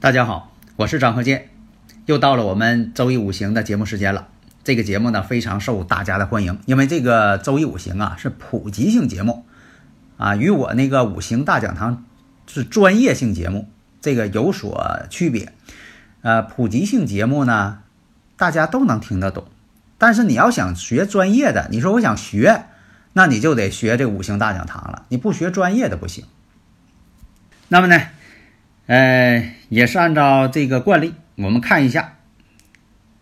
大家好，我是张鹤剑，又到了我们周一五行的节目时间了。这个节目呢非常受大家的欢迎，因为这个周一五行啊是普及性节目啊，与我那个五行大讲堂是专业性节目，这个有所区别。呃，普及性节目呢，大家都能听得懂，但是你要想学专业的，你说我想学，那你就得学这五行大讲堂了，你不学专业的不行。那么呢？呃，也是按照这个惯例，我们看一下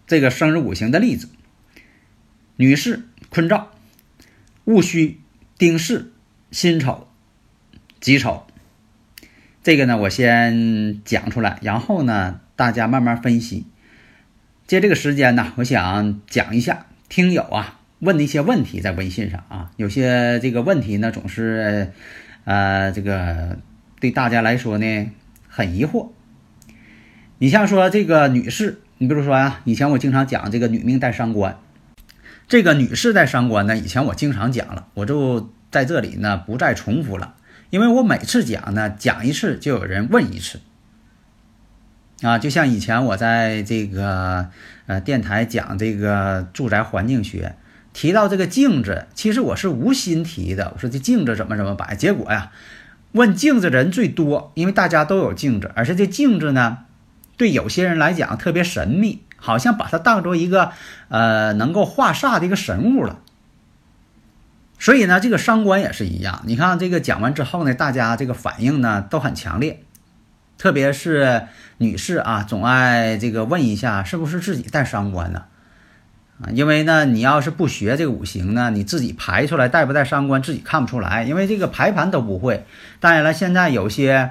这个生日五行的例子。女士坤兆，戊戌、丁巳、辛丑、己丑。这个呢，我先讲出来，然后呢，大家慢慢分析。借这个时间呢，我想讲一下听友啊问的一些问题，在微信上啊，有些这个问题呢，总是呃，这个对大家来说呢。很疑惑，你像说这个女士，你比如说呀，以前我经常讲这个女命带伤官，这个女士带伤官呢，以前我经常讲了，我就在这里呢不再重复了，因为我每次讲呢讲一次就有人问一次，啊，就像以前我在这个呃电台讲这个住宅环境学，提到这个镜子，其实我是无心提的，我说这镜子怎么怎么摆，结果呀。问镜子人最多，因为大家都有镜子，而且这镜子呢，对有些人来讲特别神秘，好像把它当做一个呃能够化煞的一个神物了。所以呢，这个伤官也是一样。你看这个讲完之后呢，大家这个反应呢都很强烈，特别是女士啊，总爱这个问一下是不是自己带伤官呢？啊因为呢，你要是不学这个五行呢，你自己排出来带不带伤官自己看不出来，因为这个排盘都不会。当然了，现在有些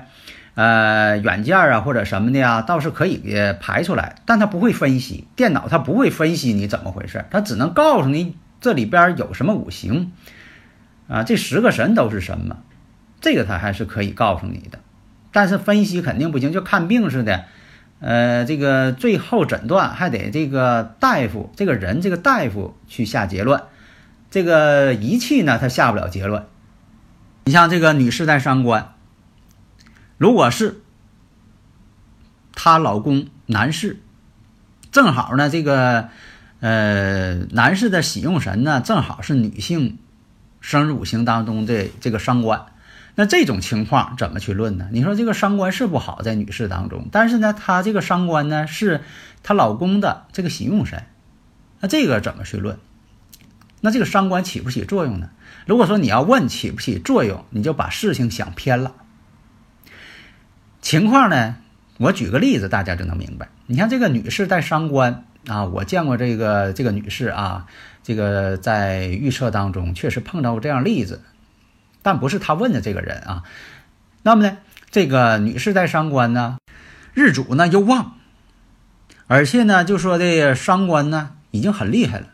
呃软件啊或者什么的呀，倒是可以排出来，但它不会分析，电脑它不会分析你怎么回事，它只能告诉你这里边有什么五行啊，这十个神都是什么，这个它还是可以告诉你的，但是分析肯定不行，就看病似的。呃，这个最后诊断还得这个大夫，这个人这个大夫去下结论，这个仪器呢他下不了结论。你像这个女士带伤官，如果是她老公男士，正好呢这个呃男士的喜用神呢正好是女性生日五行当中的这个伤官。那这种情况怎么去论呢？你说这个伤官是不好在女士当中，但是呢，她这个伤官呢是她老公的这个喜用神，那这个怎么去论？那这个伤官起不起作用呢？如果说你要问起不起作用，你就把事情想偏了。情况呢，我举个例子，大家就能明白。你看这个女士带伤官啊，我见过这个这个女士啊，这个在预测当中确实碰到过这样例子。但不是他问的这个人啊，那么呢，这个女士带伤官呢，日主呢又旺，而且呢，就说这伤官呢已经很厉害了。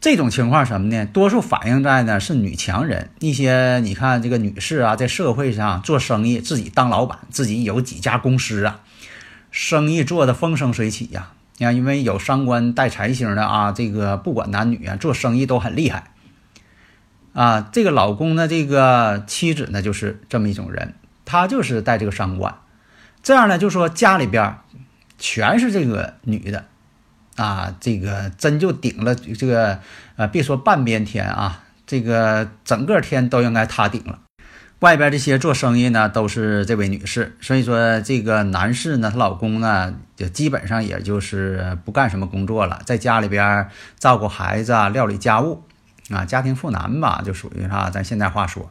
这种情况什么呢？多数反映在呢是女强人，一些你看这个女士啊，在社会上做生意，自己当老板，自己有几家公司啊，生意做的风生水起呀。你看，因为有伤官带财星的啊，这个不管男女啊，做生意都很厉害。啊，这个老公呢，这个妻子呢，就是这么一种人，她就是带这个伤官，这样呢，就说家里边全是这个女的，啊，这个真就顶了这个，呃，别说半边天啊，这个整个天都应该她顶了。外边这些做生意呢，都是这位女士，所以说这个男士呢，他老公呢，就基本上也就是不干什么工作了，在家里边照顾孩子啊，料理家务。啊，家庭妇男吧，就属于哈？咱现在话说，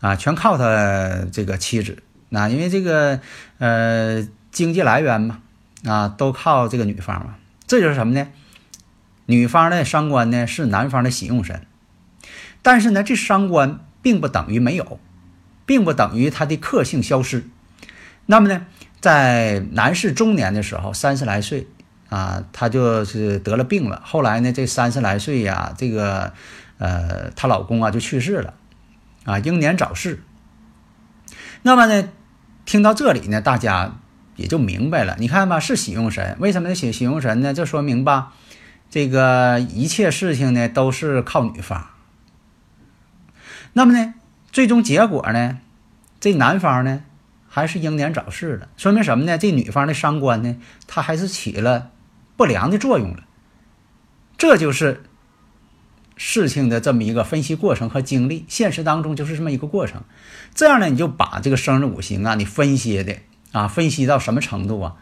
啊，全靠他这个妻子。那因为这个呃经济来源嘛，啊，都靠这个女方嘛。这就是什么呢？女方的伤官呢是男方的喜用神，但是呢，这伤官并不等于没有，并不等于他的克性消失。那么呢，在男士中年的时候，三十来岁啊，她就是得了病了。后来呢，这三十来岁呀，这个呃，她老公啊就去世了，啊，英年早逝。那么呢，听到这里呢，大家也就明白了。你看吧，是喜用神，为什么写喜用神呢？这说明吧，这个一切事情呢都是靠女方。那么呢，最终结果呢，这男方呢还是英年早逝了，说明什么呢？这女方的伤官呢，她还是起了不良的作用了。这就是事情的这么一个分析过程和经历，现实当中就是这么一个过程。这样呢，你就把这个生日五行啊，你分析的啊，分析到什么程度啊？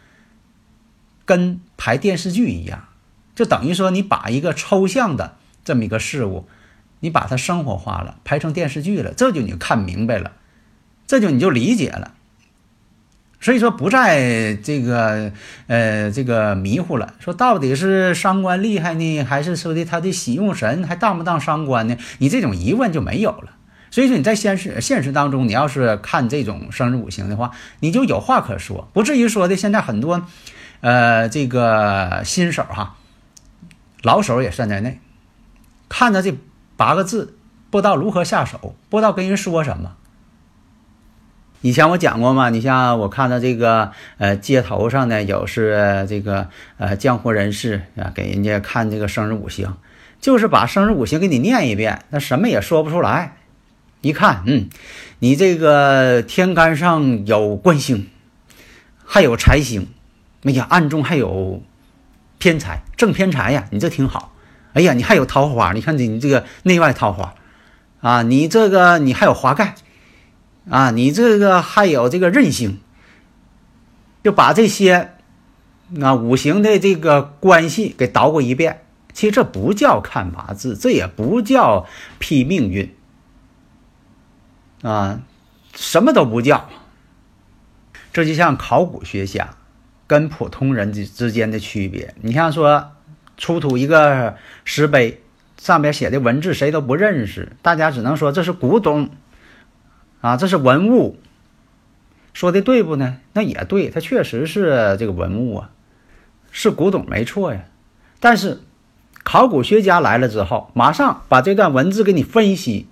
跟排电视剧一样，就等于说你把一个抽象的这么一个事物，你把它生活化了，拍成电视剧了，这就你看明白了，这就你就理解了。所以说不在这个呃这个迷糊了，说到底是伤官厉害呢，还是说的他的喜用神还当不当伤官呢？你这种疑问就没有了。所以说你在现实现实当中，你要是看这种生日五行的话，你就有话可说，不至于说的现在很多，呃，这个新手哈，老手也算在内，看着这八个字，不知道如何下手，不知道跟人说什么。以前我讲过嘛，你像我看到这个呃街头上呢，有是这个呃江湖人士啊，给人家看这个生日五行，就是把生日五行给你念一遍，那什么也说不出来。一看，嗯，你这个天干上有官星，还有财星，哎呀，暗中还有偏财，正偏财呀，你这挺好。哎呀，你还有桃花，你看你你这个内外桃花，啊，你这个你还有华盖，啊，你这个还有这个韧性，就把这些那五行的这个关系给捣鼓一遍。其实这不叫看八字，这也不叫批命运。啊，什么都不叫，这就像考古学家跟普通人之之间的区别。你像说出土一个石碑，上边写的文字谁都不认识，大家只能说这是古董，啊，这是文物，说的对不呢？那也对，它确实是这个文物啊，是古董没错呀。但是考古学家来了之后，马上把这段文字给你分析。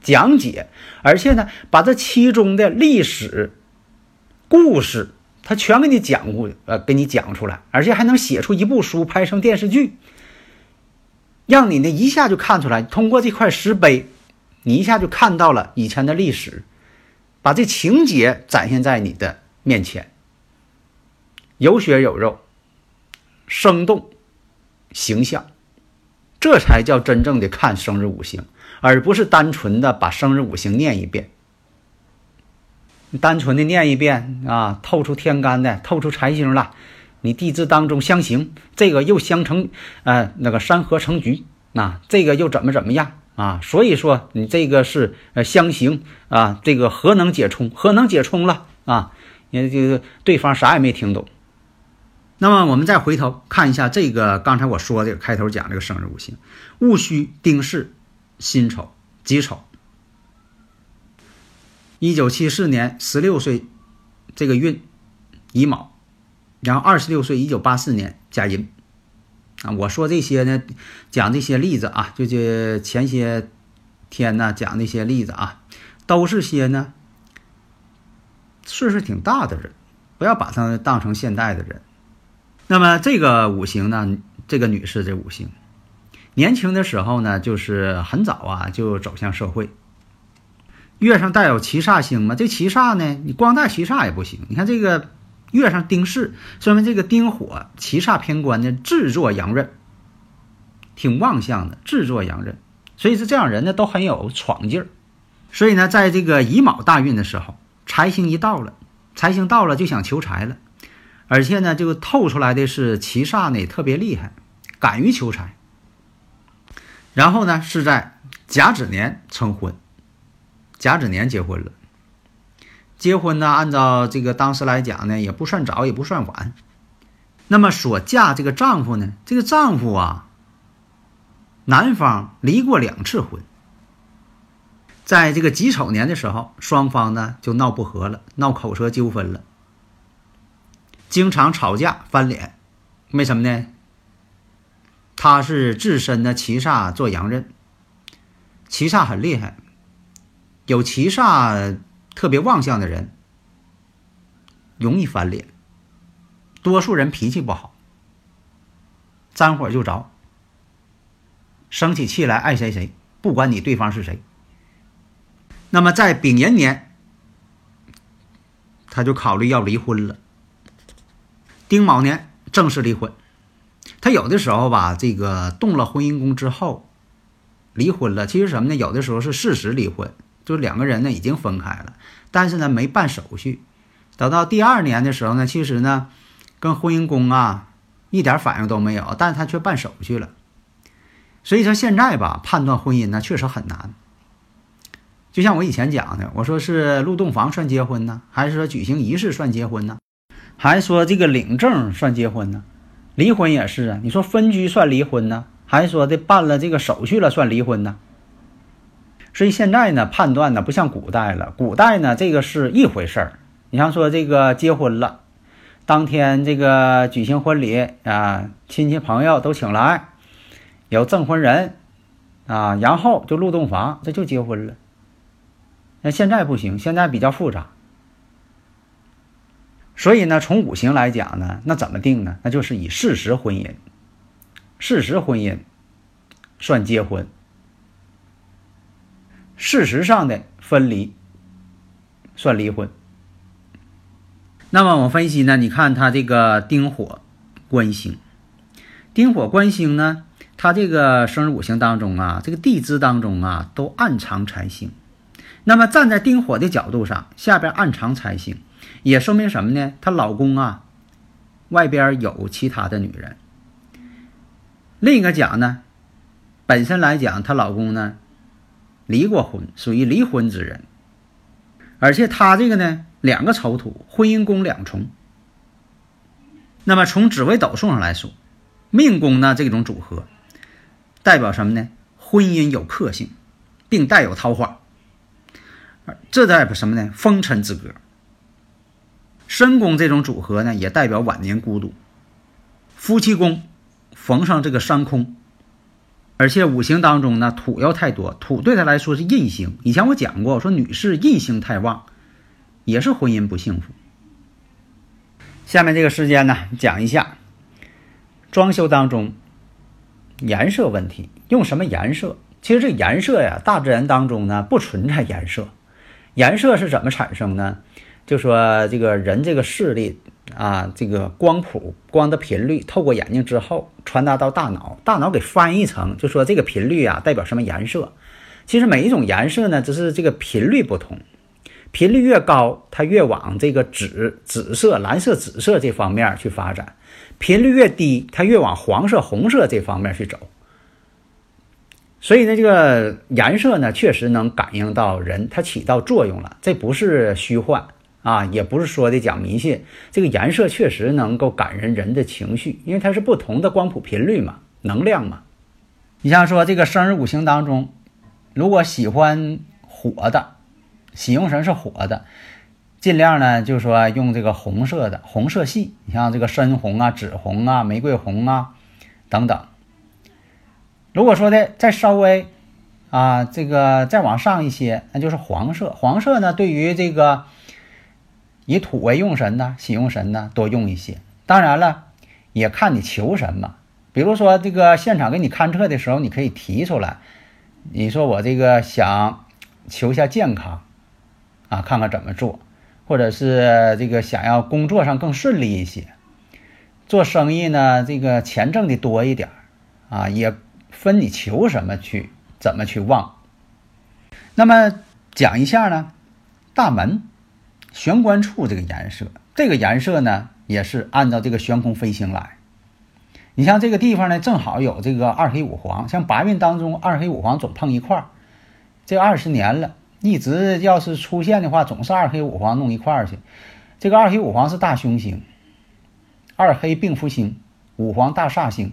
讲解，而且呢，把这其中的历史故事，他全给你讲过，呃，给你讲出来，而且还能写出一部书，拍成电视剧，让你呢一下就看出来。通过这块石碑，你一下就看到了以前的历史，把这情节展现在你的面前，有血有肉，生动形象，这才叫真正的看生日五行。而不是单纯的把生日五行念一遍，单纯的念一遍啊，透出天干的，透出财星了，你地支当中相刑，这个又相成，呃，那个山河成局，那这个又怎么怎么样啊？所以说你这个是呃相刑啊，这个何能解冲？何能解冲了啊？也就对方啥也没听懂。那么我们再回头看一下这个刚才我说的开头讲这个生日五行，戊戌丁巳。辛丑、己丑，一九七四年十六岁，这个运乙卯，然后二十六岁，一九八四年甲寅。我说这些呢，讲这些例子啊，就这前些天呢讲那些例子啊，都是些呢岁数挺大的人，不要把他当成现代的人。那么这个五行呢，这个女士这五行。年轻的时候呢，就是很早啊就走向社会。月上带有七煞星嘛，这七煞呢，你光带七煞也不行。你看这个月上丁巳，说明这个丁火七煞偏官呢，制作阳刃，挺旺相的，制作阳刃。所以是这样人呢，都很有闯劲儿。所以呢，在这个乙卯大运的时候，财星一到了，财星到了就想求财了，而且呢，就透出来的是七煞呢特别厉害，敢于求财。然后呢，是在甲子年成婚，甲子年结婚了。结婚呢，按照这个当时来讲呢，也不算早，也不算晚。那么所嫁这个丈夫呢，这个丈夫啊，男方离过两次婚，在这个己丑年的时候，双方呢就闹不和了，闹口舌纠纷了，经常吵架翻脸。为什么呢？他是自身的七煞做阳刃，七煞很厉害，有七煞特别旺相的人容易翻脸，多数人脾气不好，沾火就着。生起气来爱谁谁，不管你对方是谁。那么在丙寅年，他就考虑要离婚了。丁卯年正式离婚。他有的时候吧，这个动了婚姻宫之后，离婚了。其实什么呢？有的时候是事实离婚，就两个人呢已经分开了，但是呢没办手续。等到第二年的时候呢，其实呢跟婚姻宫啊一点反应都没有，但是他却办手续了。所以说现在吧，判断婚姻呢确实很难。就像我以前讲的，我说是入洞房算结婚呢，还是说举行仪式算结婚呢？还是说这个领证算结婚呢？离婚也是啊，你说分居算离婚呢，还是说的办了这个手续了算离婚呢？所以现在呢，判断呢不像古代了，古代呢这个是一回事儿。你像说这个结婚了，当天这个举行婚礼啊，亲戚朋友都请来。有证婚人，啊，然后就入洞房，这就结婚了。那现在不行，现在比较复杂。所以呢，从五行来讲呢，那怎么定呢？那就是以事实婚姻，事实婚姻算结婚，事实上的分离算离婚。那么我分析呢，你看他这个丁火官星，丁火官星呢？他这个生日五行当中啊，这个地支当中啊，都暗藏财星。那么站在丁火的角度上，下边暗藏财星，也说明什么呢？她老公啊，外边有其他的女人。另一个讲呢，本身来讲，她老公呢，离过婚，属于离婚之人。而且他这个呢，两个丑土，婚姻宫两重。那么从紫微斗数上来说，命宫呢这种组合。代表什么呢？婚姻有克性，并带有桃花，这代表什么呢？风尘之格。身宫这种组合呢，也代表晚年孤独。夫妻宫逢上这个伤空，而且五行当中呢，土要太多，土对他来说是印星。以前我讲过，说女士印星太旺，也是婚姻不幸福。下面这个时间呢，讲一下装修当中。颜色问题，用什么颜色？其实这颜色呀，大自然当中呢不存在颜色。颜色是怎么产生呢？就说这个人这个视力啊，这个光谱、光的频率透过眼睛之后传达到大脑，大脑给翻译成，就说这个频率啊代表什么颜色？其实每一种颜色呢，只是这个频率不同，频率越高，它越往这个紫、紫色、蓝色、紫色这方面去发展。频率越低，它越往黄色、红色这方面去走。所以呢，这个颜色呢，确实能感应到人，它起到作用了。这不是虚幻啊，也不是说的讲迷信。这个颜色确实能够感人人的情绪，因为它是不同的光谱频率嘛，能量嘛。你像说这个生日五行当中，如果喜欢火的，喜用神是火的。尽量呢，就是说用这个红色的红色系，你像这个深红啊、紫红啊、玫瑰红啊等等。如果说的再稍微啊，这个再往上一些，那就是黄色。黄色呢，对于这个以土为用神呢喜用神呢，多用一些。当然了，也看你求什么。比如说这个现场给你勘测的时候，你可以提出来，你说我这个想求下健康啊，看看怎么做。或者是这个想要工作上更顺利一些，做生意呢，这个钱挣的多一点啊，也分你求什么去，怎么去旺。那么讲一下呢，大门玄关处这个颜色，这个颜色呢也是按照这个悬空飞星来。你像这个地方呢，正好有这个二黑五黄，像八运当中二黑五黄总碰一块儿，这二十年了。一直要是出现的话，总是二黑五黄弄一块儿去。这个二黑五黄是大凶星，二黑并福星，五黄大煞星。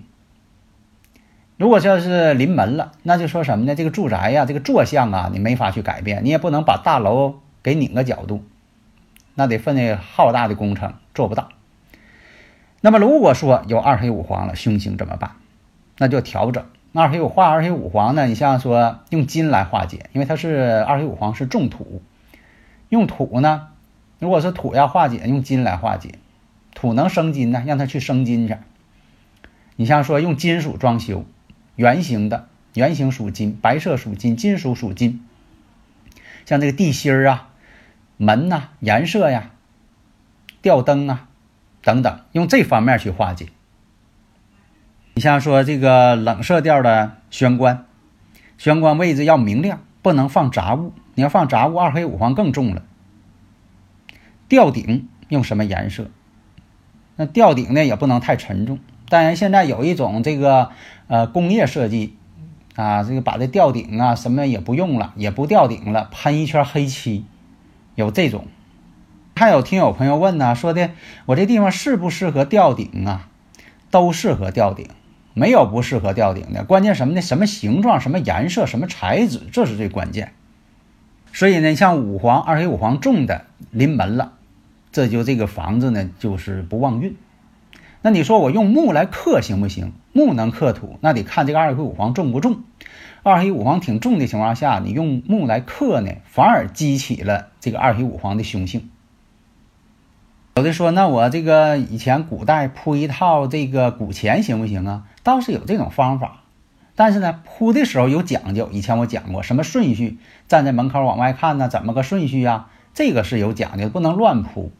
如果要是临门了，那就说什么呢？这个住宅呀，这个坐向啊，你没法去改变，你也不能把大楼给拧个角度，那得分那浩大的工程，做不到。那么如果说有二黑五黄了，凶星怎么办？那就调整。二黑五化二黑五黄呢？你像说用金来化解，因为它是二黑五黄是重土，用土呢，如果是土要化解，用金来化解，土能生金呢，让它去生金去。你像说用金属装修，圆形的，圆形属金，白色属金，金属属金。像这个地心儿啊、门呐、颜色呀、吊灯啊。等等，用这方面去化解。你像说这个冷色调的玄关，玄关位置要明亮，不能放杂物。你要放杂物，二黑五黄更重了。吊顶用什么颜色？那吊顶呢也不能太沉重。当然，现在有一种这个呃工业设计啊，这个把这吊顶啊什么也不用了，也不吊顶了，喷一圈黑漆，有这种。还有听友朋友问呢，说的我这地方适不适合吊顶啊？都适合吊顶，没有不适合吊顶的。关键什么呢？什么形状、什么颜色、什么材质，这是最关键。所以呢，像五黄、二黑五黄重的临门了，这就这个房子呢就是不旺运。那你说我用木来克行不行？木能克土，那得看这个二黑五黄重不重。二黑五黄挺重的情况下，你用木来克呢，反而激起了这个二黑五黄的凶性。有的说，那我这个以前古代铺一套这个古钱行不行啊？倒是有这种方法，但是呢，铺的时候有讲究。以前我讲过，什么顺序，站在门口往外看呢？怎么个顺序啊？这个是有讲究，不能乱铺。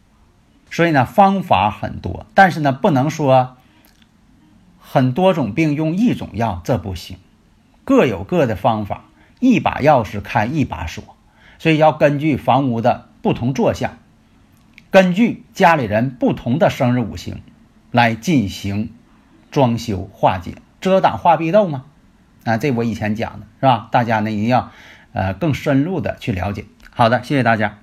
所以呢，方法很多，但是呢，不能说很多种病用一种药，这不行，各有各的方法，一把钥匙开一把锁，所以要根据房屋的不同坐向。根据家里人不同的生日五行来进行装修化解、遮挡化壁斗吗？啊，这我以前讲的是吧？大家呢一定要呃更深入的去了解。好的，谢谢大家。